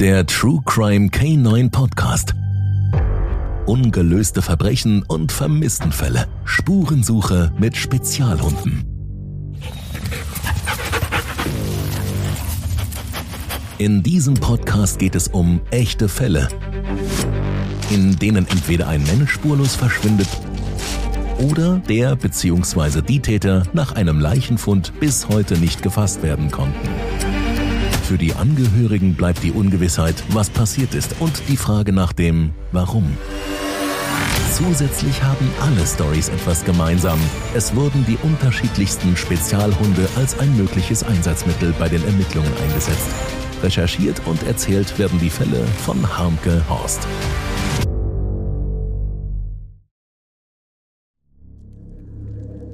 Der True Crime K9 Podcast. Ungelöste Verbrechen und Vermisstenfälle. Spurensuche mit Spezialhunden. In diesem Podcast geht es um echte Fälle, in denen entweder ein Mensch spurlos verschwindet oder der bzw. die Täter nach einem Leichenfund bis heute nicht gefasst werden konnten. Für die Angehörigen bleibt die Ungewissheit, was passiert ist und die Frage nach dem Warum. Zusätzlich haben alle Stories etwas gemeinsam. Es wurden die unterschiedlichsten Spezialhunde als ein mögliches Einsatzmittel bei den Ermittlungen eingesetzt. Recherchiert und erzählt werden die Fälle von Harmke Horst.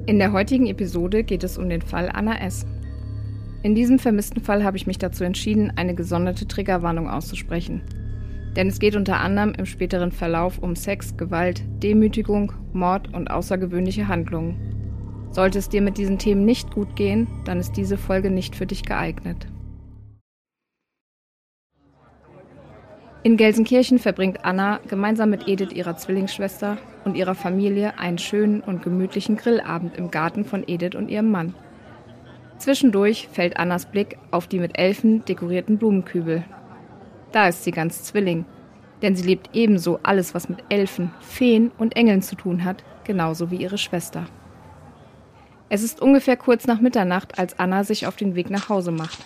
In der heutigen Episode geht es um den Fall Anna S. In diesem vermissten Fall habe ich mich dazu entschieden, eine gesonderte Triggerwarnung auszusprechen. Denn es geht unter anderem im späteren Verlauf um Sex, Gewalt, Demütigung, Mord und außergewöhnliche Handlungen. Sollte es dir mit diesen Themen nicht gut gehen, dann ist diese Folge nicht für dich geeignet. In Gelsenkirchen verbringt Anna gemeinsam mit Edith, ihrer Zwillingsschwester, und ihrer Familie einen schönen und gemütlichen Grillabend im Garten von Edith und ihrem Mann. Zwischendurch fällt Annas Blick auf die mit Elfen dekorierten Blumenkübel. Da ist sie ganz Zwilling, denn sie lebt ebenso alles, was mit Elfen, Feen und Engeln zu tun hat, genauso wie ihre Schwester. Es ist ungefähr kurz nach Mitternacht, als Anna sich auf den Weg nach Hause macht.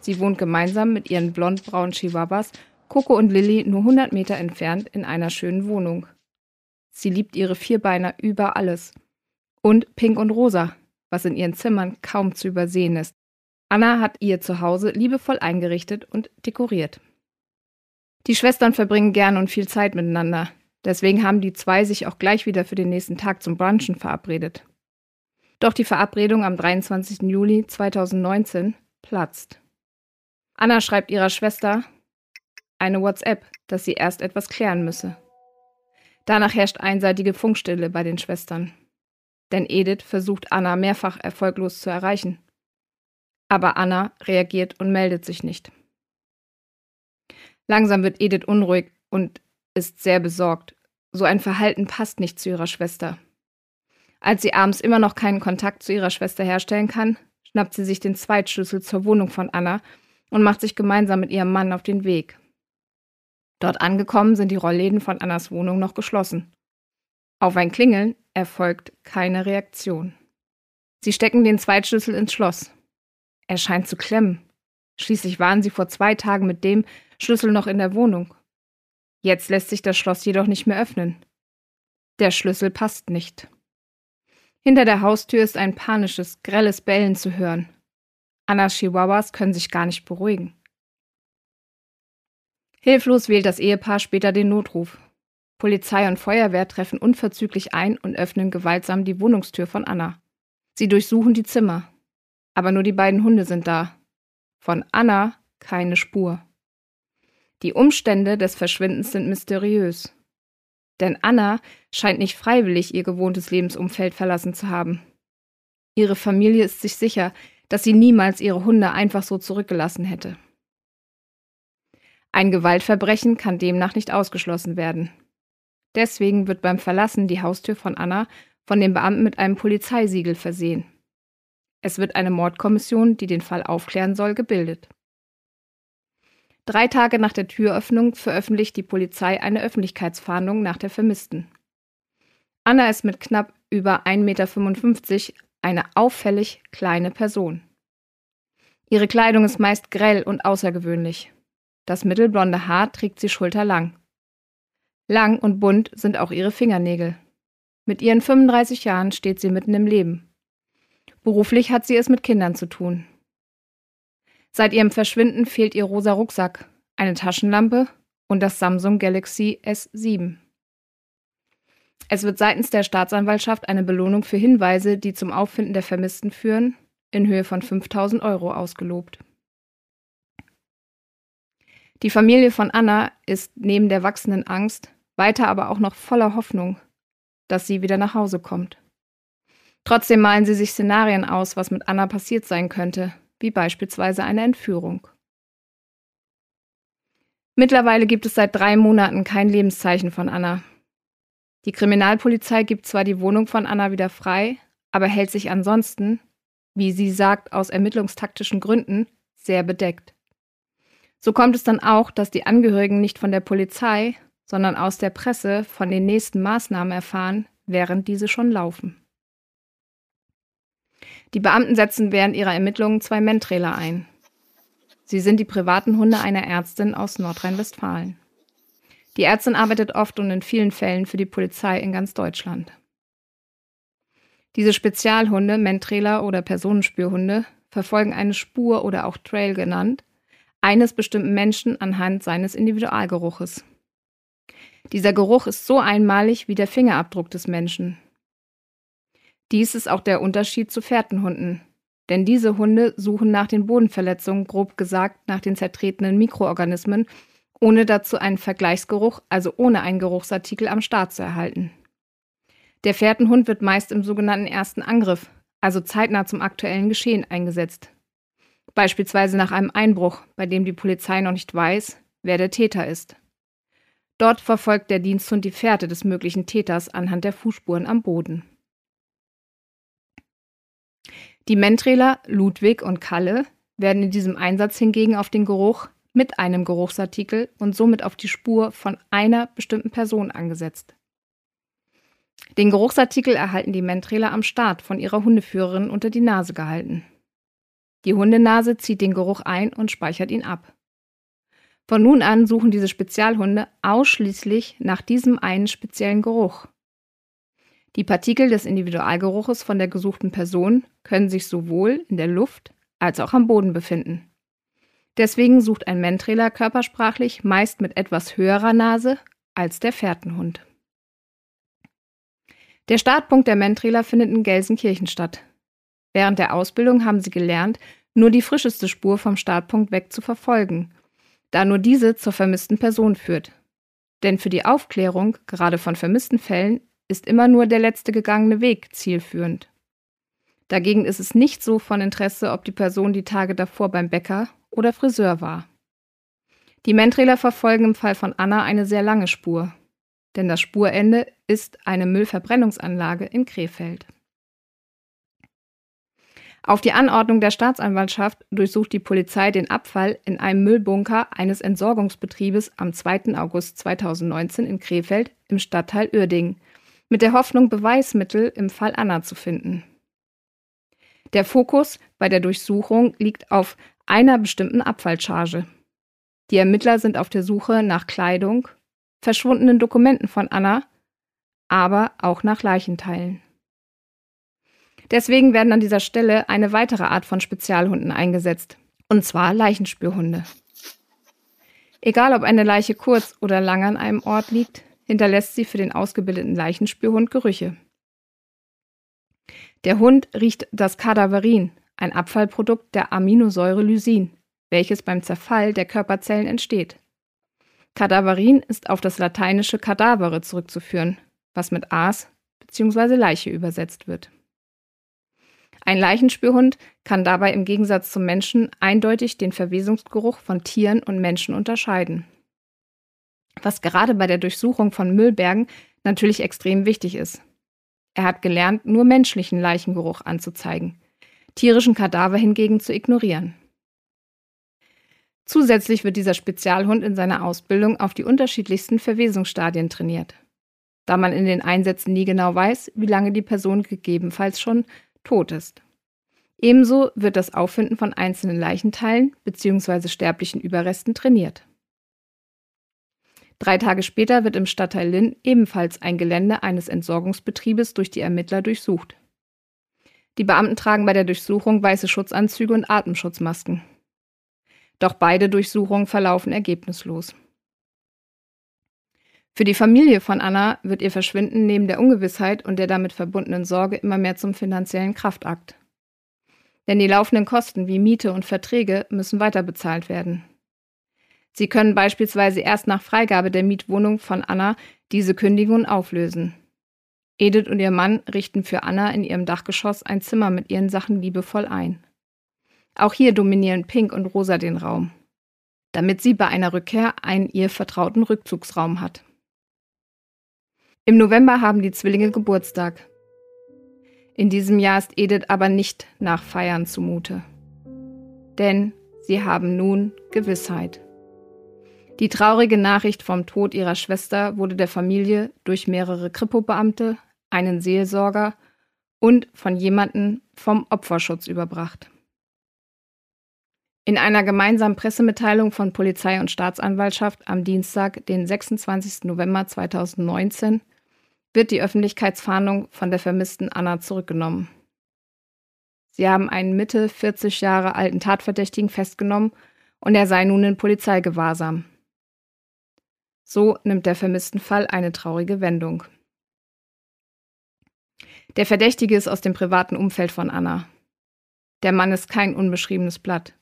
Sie wohnt gemeinsam mit ihren blond-braunen Chihuahuas Coco und Lilly nur 100 Meter entfernt in einer schönen Wohnung. Sie liebt ihre Vierbeiner über alles. Und Pink und Rosa, was in ihren Zimmern kaum zu übersehen ist. Anna hat ihr Zuhause liebevoll eingerichtet und dekoriert. Die Schwestern verbringen gern und viel Zeit miteinander. Deswegen haben die zwei sich auch gleich wieder für den nächsten Tag zum Brunchen verabredet. Doch die Verabredung am 23. Juli 2019 platzt. Anna schreibt ihrer Schwester eine WhatsApp, dass sie erst etwas klären müsse. Danach herrscht einseitige Funkstille bei den Schwestern. Denn Edith versucht Anna mehrfach erfolglos zu erreichen. Aber Anna reagiert und meldet sich nicht. Langsam wird Edith unruhig und ist sehr besorgt. So ein Verhalten passt nicht zu ihrer Schwester. Als sie abends immer noch keinen Kontakt zu ihrer Schwester herstellen kann, schnappt sie sich den Zweitschlüssel zur Wohnung von Anna und macht sich gemeinsam mit ihrem Mann auf den Weg. Dort angekommen sind die Rollläden von Annas Wohnung noch geschlossen. Auf ein Klingeln erfolgt keine Reaktion. Sie stecken den Zweitschlüssel ins Schloss. Er scheint zu klemmen. Schließlich waren sie vor zwei Tagen mit dem Schlüssel noch in der Wohnung. Jetzt lässt sich das Schloss jedoch nicht mehr öffnen. Der Schlüssel passt nicht. Hinter der Haustür ist ein panisches, grelles Bellen zu hören. Annas Chihuahuas können sich gar nicht beruhigen. Hilflos wählt das Ehepaar später den Notruf. Polizei und Feuerwehr treffen unverzüglich ein und öffnen gewaltsam die Wohnungstür von Anna. Sie durchsuchen die Zimmer. Aber nur die beiden Hunde sind da. Von Anna keine Spur. Die Umstände des Verschwindens sind mysteriös. Denn Anna scheint nicht freiwillig ihr gewohntes Lebensumfeld verlassen zu haben. Ihre Familie ist sich sicher, dass sie niemals ihre Hunde einfach so zurückgelassen hätte. Ein Gewaltverbrechen kann demnach nicht ausgeschlossen werden. Deswegen wird beim Verlassen die Haustür von Anna von den Beamten mit einem Polizeisiegel versehen. Es wird eine Mordkommission, die den Fall aufklären soll, gebildet. Drei Tage nach der Türöffnung veröffentlicht die Polizei eine Öffentlichkeitsfahndung nach der Vermissten. Anna ist mit knapp über 1,55 Meter eine auffällig kleine Person. Ihre Kleidung ist meist grell und außergewöhnlich. Das mittelblonde Haar trägt sie schulterlang. Lang und bunt sind auch ihre Fingernägel. Mit ihren 35 Jahren steht sie mitten im Leben. Beruflich hat sie es mit Kindern zu tun. Seit ihrem Verschwinden fehlt ihr rosa Rucksack, eine Taschenlampe und das Samsung Galaxy S7. Es wird seitens der Staatsanwaltschaft eine Belohnung für Hinweise, die zum Auffinden der Vermissten führen, in Höhe von 5000 Euro ausgelobt. Die Familie von Anna ist neben der wachsenden Angst weiter aber auch noch voller Hoffnung, dass sie wieder nach Hause kommt. Trotzdem malen sie sich Szenarien aus, was mit Anna passiert sein könnte, wie beispielsweise eine Entführung. Mittlerweile gibt es seit drei Monaten kein Lebenszeichen von Anna. Die Kriminalpolizei gibt zwar die Wohnung von Anna wieder frei, aber hält sich ansonsten, wie sie sagt, aus ermittlungstaktischen Gründen, sehr bedeckt. So kommt es dann auch, dass die Angehörigen nicht von der Polizei, sondern aus der Presse von den nächsten Maßnahmen erfahren, während diese schon laufen. Die Beamten setzen während ihrer Ermittlungen zwei Mentrailer ein. Sie sind die privaten Hunde einer Ärztin aus Nordrhein-Westfalen. Die Ärztin arbeitet oft und in vielen Fällen für die Polizei in ganz Deutschland. Diese Spezialhunde, Mentrailer oder Personenspürhunde, verfolgen eine Spur oder auch Trail genannt, eines bestimmten Menschen anhand seines Individualgeruches. Dieser Geruch ist so einmalig wie der Fingerabdruck des Menschen. Dies ist auch der Unterschied zu Fährtenhunden, denn diese Hunde suchen nach den Bodenverletzungen, grob gesagt nach den zertretenen Mikroorganismen, ohne dazu einen Vergleichsgeruch, also ohne einen Geruchsartikel am Start zu erhalten. Der Fährtenhund wird meist im sogenannten ersten Angriff, also zeitnah zum aktuellen Geschehen eingesetzt. Beispielsweise nach einem Einbruch, bei dem die Polizei noch nicht weiß, wer der Täter ist. Dort verfolgt der Diensthund die Fährte des möglichen Täters anhand der Fußspuren am Boden. Die Mentrailer Ludwig und Kalle werden in diesem Einsatz hingegen auf den Geruch mit einem Geruchsartikel und somit auf die Spur von einer bestimmten Person angesetzt. Den Geruchsartikel erhalten die Mentrailer am Start von ihrer Hundeführerin unter die Nase gehalten. Die Hundenase zieht den Geruch ein und speichert ihn ab. Von nun an suchen diese Spezialhunde ausschließlich nach diesem einen speziellen Geruch. Die Partikel des Individualgeruches von der gesuchten Person können sich sowohl in der Luft als auch am Boden befinden. Deswegen sucht ein Mentrailer körpersprachlich meist mit etwas höherer Nase als der Fährtenhund. Der Startpunkt der Mentrailer findet in Gelsenkirchen statt. Während der Ausbildung haben sie gelernt, nur die frischeste Spur vom Startpunkt weg zu verfolgen, da nur diese zur vermissten Person führt. Denn für die Aufklärung, gerade von vermissten Fällen, ist immer nur der letzte gegangene Weg zielführend. Dagegen ist es nicht so von Interesse, ob die Person die Tage davor beim Bäcker oder Friseur war. Die Mentrailer verfolgen im Fall von Anna eine sehr lange Spur, denn das Spurende ist eine Müllverbrennungsanlage in Krefeld. Auf die Anordnung der Staatsanwaltschaft durchsucht die Polizei den Abfall in einem Müllbunker eines Entsorgungsbetriebes am 2. August 2019 in Krefeld im Stadtteil Uerdingen, mit der Hoffnung, Beweismittel im Fall Anna zu finden. Der Fokus bei der Durchsuchung liegt auf einer bestimmten Abfallcharge. Die Ermittler sind auf der Suche nach Kleidung, verschwundenen Dokumenten von Anna, aber auch nach Leichenteilen. Deswegen werden an dieser Stelle eine weitere Art von Spezialhunden eingesetzt, und zwar Leichenspürhunde. Egal ob eine Leiche kurz oder lang an einem Ort liegt, hinterlässt sie für den ausgebildeten Leichenspürhund Gerüche. Der Hund riecht das Kadaverin, ein Abfallprodukt der Aminosäure Lysin, welches beim Zerfall der Körperzellen entsteht. Kadaverin ist auf das lateinische cadavere zurückzuführen, was mit Aas bzw. Leiche übersetzt wird. Ein Leichenspürhund kann dabei im Gegensatz zum Menschen eindeutig den Verwesungsgeruch von Tieren und Menschen unterscheiden. Was gerade bei der Durchsuchung von Müllbergen natürlich extrem wichtig ist. Er hat gelernt, nur menschlichen Leichengeruch anzuzeigen, tierischen Kadaver hingegen zu ignorieren. Zusätzlich wird dieser Spezialhund in seiner Ausbildung auf die unterschiedlichsten Verwesungsstadien trainiert, da man in den Einsätzen nie genau weiß, wie lange die Person gegebenenfalls schon tot ist. Ebenso wird das Auffinden von einzelnen Leichenteilen bzw. sterblichen Überresten trainiert. Drei Tage später wird im Stadtteil Linn ebenfalls ein Gelände eines Entsorgungsbetriebes durch die Ermittler durchsucht. Die Beamten tragen bei der Durchsuchung weiße Schutzanzüge und Atemschutzmasken. Doch beide Durchsuchungen verlaufen ergebnislos. Für die Familie von Anna wird ihr Verschwinden neben der Ungewissheit und der damit verbundenen Sorge immer mehr zum finanziellen Kraftakt. Denn die laufenden Kosten wie Miete und Verträge müssen weiter bezahlt werden. Sie können beispielsweise erst nach Freigabe der Mietwohnung von Anna diese Kündigung auflösen. Edith und ihr Mann richten für Anna in ihrem Dachgeschoss ein Zimmer mit ihren Sachen liebevoll ein. Auch hier dominieren Pink und Rosa den Raum. damit sie bei einer Rückkehr einen ihr vertrauten Rückzugsraum hat. Im November haben die Zwillinge Geburtstag. In diesem Jahr ist Edith aber nicht nach Feiern zumute. Denn sie haben nun Gewissheit. Die traurige Nachricht vom Tod ihrer Schwester wurde der Familie durch mehrere Kripo-Beamte, einen Seelsorger und von jemandem vom Opferschutz überbracht. In einer gemeinsamen Pressemitteilung von Polizei und Staatsanwaltschaft am Dienstag, den 26. November 2019, wird die Öffentlichkeitsfahndung von der vermissten Anna zurückgenommen. Sie haben einen Mitte 40 Jahre alten Tatverdächtigen festgenommen und er sei nun in Polizeigewahrsam. So nimmt der vermissten Fall eine traurige Wendung. Der Verdächtige ist aus dem privaten Umfeld von Anna. Der Mann ist kein unbeschriebenes Blatt.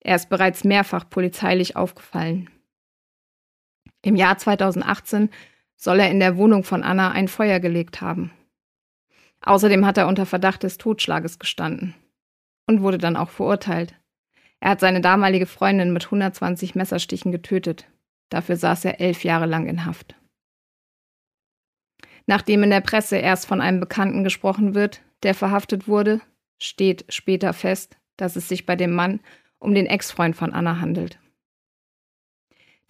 Er ist bereits mehrfach polizeilich aufgefallen. Im Jahr 2018 soll er in der Wohnung von Anna ein Feuer gelegt haben. Außerdem hat er unter Verdacht des Totschlages gestanden und wurde dann auch verurteilt. Er hat seine damalige Freundin mit 120 Messerstichen getötet. Dafür saß er elf Jahre lang in Haft. Nachdem in der Presse erst von einem Bekannten gesprochen wird, der verhaftet wurde, steht später fest, dass es sich bei dem Mann um den Ex-Freund von Anna handelt.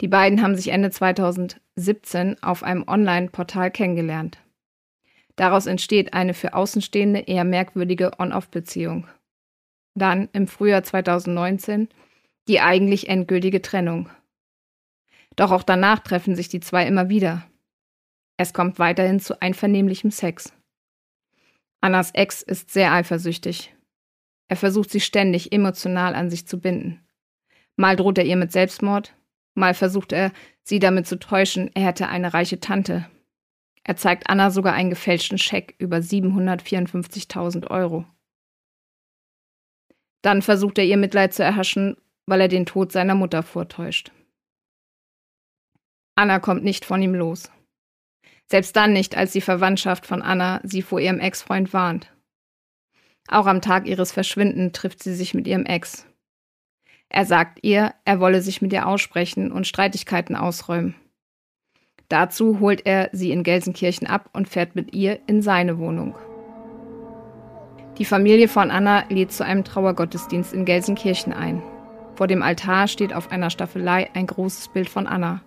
Die beiden haben sich Ende 2017 auf einem Online-Portal kennengelernt. Daraus entsteht eine für Außenstehende eher merkwürdige On-Off-Beziehung. Dann im Frühjahr 2019 die eigentlich endgültige Trennung. Doch auch danach treffen sich die zwei immer wieder, es kommt weiterhin zu einvernehmlichem Sex. Annas Ex ist sehr eifersüchtig. Er versucht sie ständig emotional an sich zu binden. Mal droht er ihr mit Selbstmord, mal versucht er, sie damit zu täuschen, er hätte eine reiche Tante. Er zeigt Anna sogar einen gefälschten Scheck über 754.000 Euro. Dann versucht er ihr Mitleid zu erhaschen, weil er den Tod seiner Mutter vortäuscht. Anna kommt nicht von ihm los. Selbst dann nicht, als die Verwandtschaft von Anna sie vor ihrem Ex-Freund warnt. Auch am Tag ihres Verschwinden trifft sie sich mit ihrem Ex. Er sagt ihr, er wolle sich mit ihr aussprechen und Streitigkeiten ausräumen. Dazu holt er sie in Gelsenkirchen ab und fährt mit ihr in seine Wohnung. Die Familie von Anna lädt zu einem Trauergottesdienst in Gelsenkirchen ein. Vor dem Altar steht auf einer Staffelei ein großes Bild von Anna.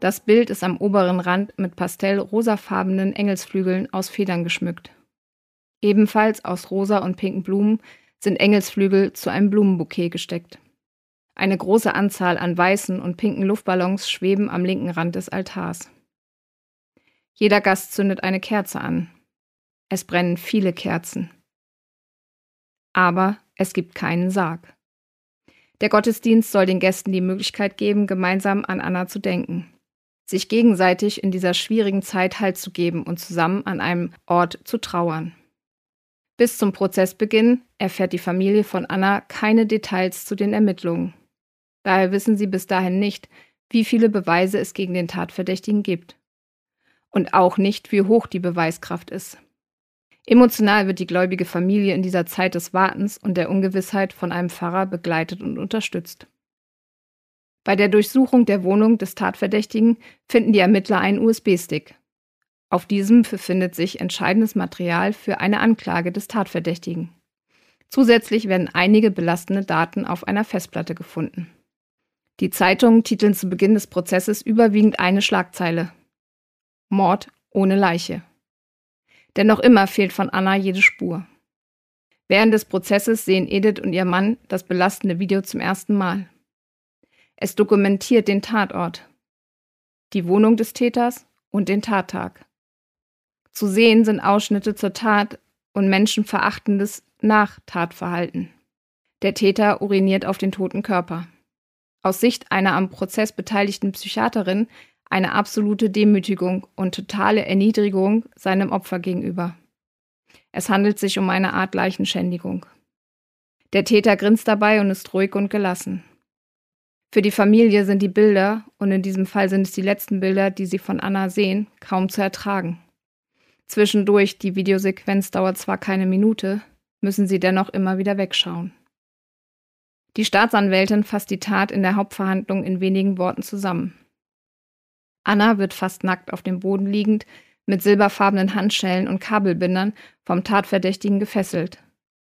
Das Bild ist am oberen Rand mit pastellrosafarbenen Engelsflügeln aus Federn geschmückt. Ebenfalls aus rosa und pinken Blumen sind Engelsflügel zu einem Blumenbouquet gesteckt. Eine große Anzahl an weißen und pinken Luftballons schweben am linken Rand des Altars. Jeder Gast zündet eine Kerze an. Es brennen viele Kerzen. Aber es gibt keinen Sarg. Der Gottesdienst soll den Gästen die Möglichkeit geben, gemeinsam an Anna zu denken sich gegenseitig in dieser schwierigen Zeit Halt zu geben und zusammen an einem Ort zu trauern. Bis zum Prozessbeginn erfährt die Familie von Anna keine Details zu den Ermittlungen. Daher wissen sie bis dahin nicht, wie viele Beweise es gegen den Tatverdächtigen gibt. Und auch nicht, wie hoch die Beweiskraft ist. Emotional wird die gläubige Familie in dieser Zeit des Wartens und der Ungewissheit von einem Pfarrer begleitet und unterstützt. Bei der Durchsuchung der Wohnung des Tatverdächtigen finden die Ermittler einen USB-Stick. Auf diesem befindet sich entscheidendes Material für eine Anklage des Tatverdächtigen. Zusätzlich werden einige belastende Daten auf einer Festplatte gefunden. Die Zeitungen titeln zu Beginn des Prozesses überwiegend eine Schlagzeile. Mord ohne Leiche. Denn noch immer fehlt von Anna jede Spur. Während des Prozesses sehen Edith und ihr Mann das belastende Video zum ersten Mal. Es dokumentiert den Tatort, die Wohnung des Täters und den Tattag. Zu sehen sind Ausschnitte zur Tat und menschenverachtendes Nach-Tatverhalten. Der Täter uriniert auf den toten Körper. Aus Sicht einer am Prozess beteiligten Psychiaterin eine absolute Demütigung und totale Erniedrigung seinem Opfer gegenüber. Es handelt sich um eine Art Leichenschändigung. Der Täter grinst dabei und ist ruhig und gelassen. Für die Familie sind die Bilder, und in diesem Fall sind es die letzten Bilder, die sie von Anna sehen, kaum zu ertragen. Zwischendurch, die Videosequenz dauert zwar keine Minute, müssen sie dennoch immer wieder wegschauen. Die Staatsanwältin fasst die Tat in der Hauptverhandlung in wenigen Worten zusammen. Anna wird fast nackt auf dem Boden liegend, mit silberfarbenen Handschellen und Kabelbindern vom Tatverdächtigen gefesselt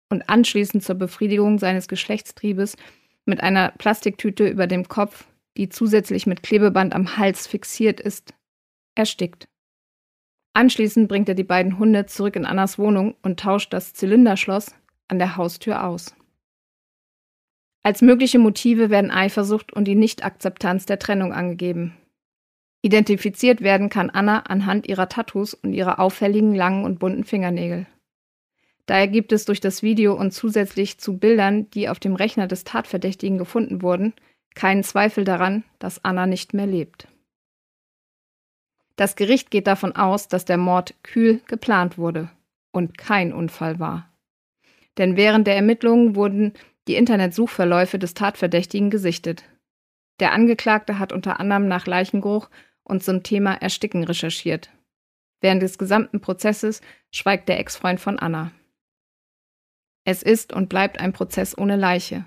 und anschließend zur Befriedigung seines Geschlechtstriebes mit einer Plastiktüte über dem Kopf, die zusätzlich mit Klebeband am Hals fixiert ist, erstickt. Anschließend bringt er die beiden Hunde zurück in Annas Wohnung und tauscht das Zylinderschloss an der Haustür aus. Als mögliche Motive werden Eifersucht und die Nichtakzeptanz der Trennung angegeben. Identifiziert werden kann Anna anhand ihrer Tattoos und ihrer auffälligen langen und bunten Fingernägel. Daher gibt es durch das Video und zusätzlich zu Bildern, die auf dem Rechner des Tatverdächtigen gefunden wurden, keinen Zweifel daran, dass Anna nicht mehr lebt. Das Gericht geht davon aus, dass der Mord kühl geplant wurde und kein Unfall war. Denn während der Ermittlungen wurden die Internetsuchverläufe des Tatverdächtigen gesichtet. Der Angeklagte hat unter anderem nach Leichengeruch und zum Thema Ersticken recherchiert. Während des gesamten Prozesses schweigt der Ex-Freund von Anna. Es ist und bleibt ein Prozess ohne Leiche.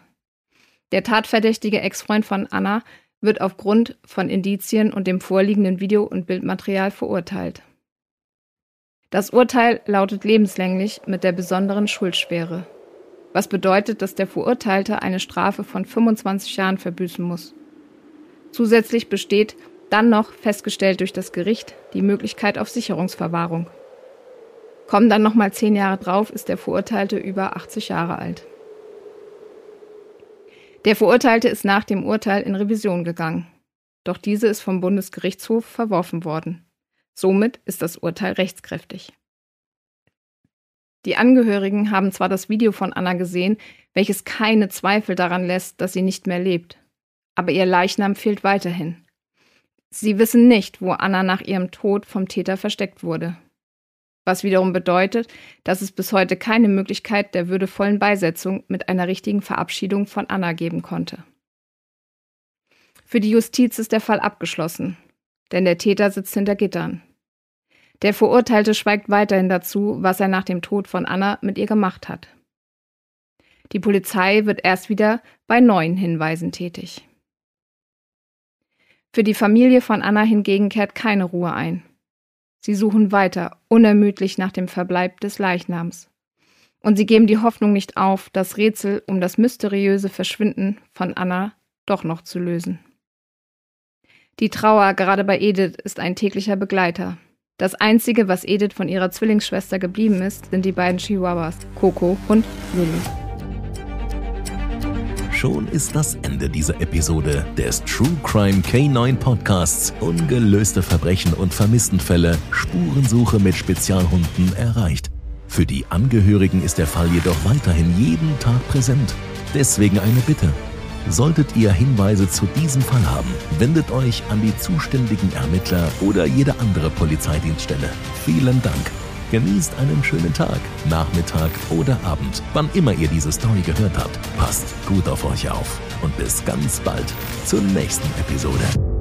Der tatverdächtige Ex-Freund von Anna wird aufgrund von Indizien und dem vorliegenden Video- und Bildmaterial verurteilt. Das Urteil lautet lebenslänglich mit der besonderen Schuldschwere, was bedeutet, dass der Verurteilte eine Strafe von 25 Jahren verbüßen muss. Zusätzlich besteht dann noch, festgestellt durch das Gericht, die Möglichkeit auf Sicherungsverwahrung. Kommen dann nochmal zehn Jahre drauf, ist der Verurteilte über 80 Jahre alt. Der Verurteilte ist nach dem Urteil in Revision gegangen. Doch diese ist vom Bundesgerichtshof verworfen worden. Somit ist das Urteil rechtskräftig. Die Angehörigen haben zwar das Video von Anna gesehen, welches keine Zweifel daran lässt, dass sie nicht mehr lebt, aber ihr Leichnam fehlt weiterhin. Sie wissen nicht, wo Anna nach ihrem Tod vom Täter versteckt wurde. Was wiederum bedeutet, dass es bis heute keine Möglichkeit der würdevollen Beisetzung mit einer richtigen Verabschiedung von Anna geben konnte. Für die Justiz ist der Fall abgeschlossen, denn der Täter sitzt hinter Gittern. Der Verurteilte schweigt weiterhin dazu, was er nach dem Tod von Anna mit ihr gemacht hat. Die Polizei wird erst wieder bei neuen Hinweisen tätig. Für die Familie von Anna hingegen kehrt keine Ruhe ein. Sie suchen weiter, unermüdlich nach dem Verbleib des Leichnams. Und sie geben die Hoffnung nicht auf, das Rätsel um das mysteriöse Verschwinden von Anna doch noch zu lösen. Die Trauer gerade bei Edith ist ein täglicher Begleiter. Das Einzige, was Edith von ihrer Zwillingsschwester geblieben ist, sind die beiden Chihuahuas, Coco und Lulu. Schon ist das Ende dieser Episode des True Crime K9 Podcasts Ungelöste Verbrechen und Vermisstenfälle Spurensuche mit Spezialhunden erreicht. Für die Angehörigen ist der Fall jedoch weiterhin jeden Tag präsent. Deswegen eine Bitte. Solltet ihr Hinweise zu diesem Fall haben, wendet euch an die zuständigen Ermittler oder jede andere Polizeidienststelle. Vielen Dank. Genießt einen schönen Tag, Nachmittag oder Abend, wann immer ihr diese Story gehört habt. Passt gut auf euch auf und bis ganz bald zur nächsten Episode.